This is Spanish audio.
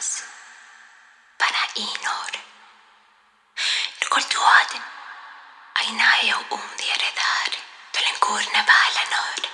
finns. Bara inår. Nukoltuaden. Aina eu um dieredar. Tolen kurna balanor.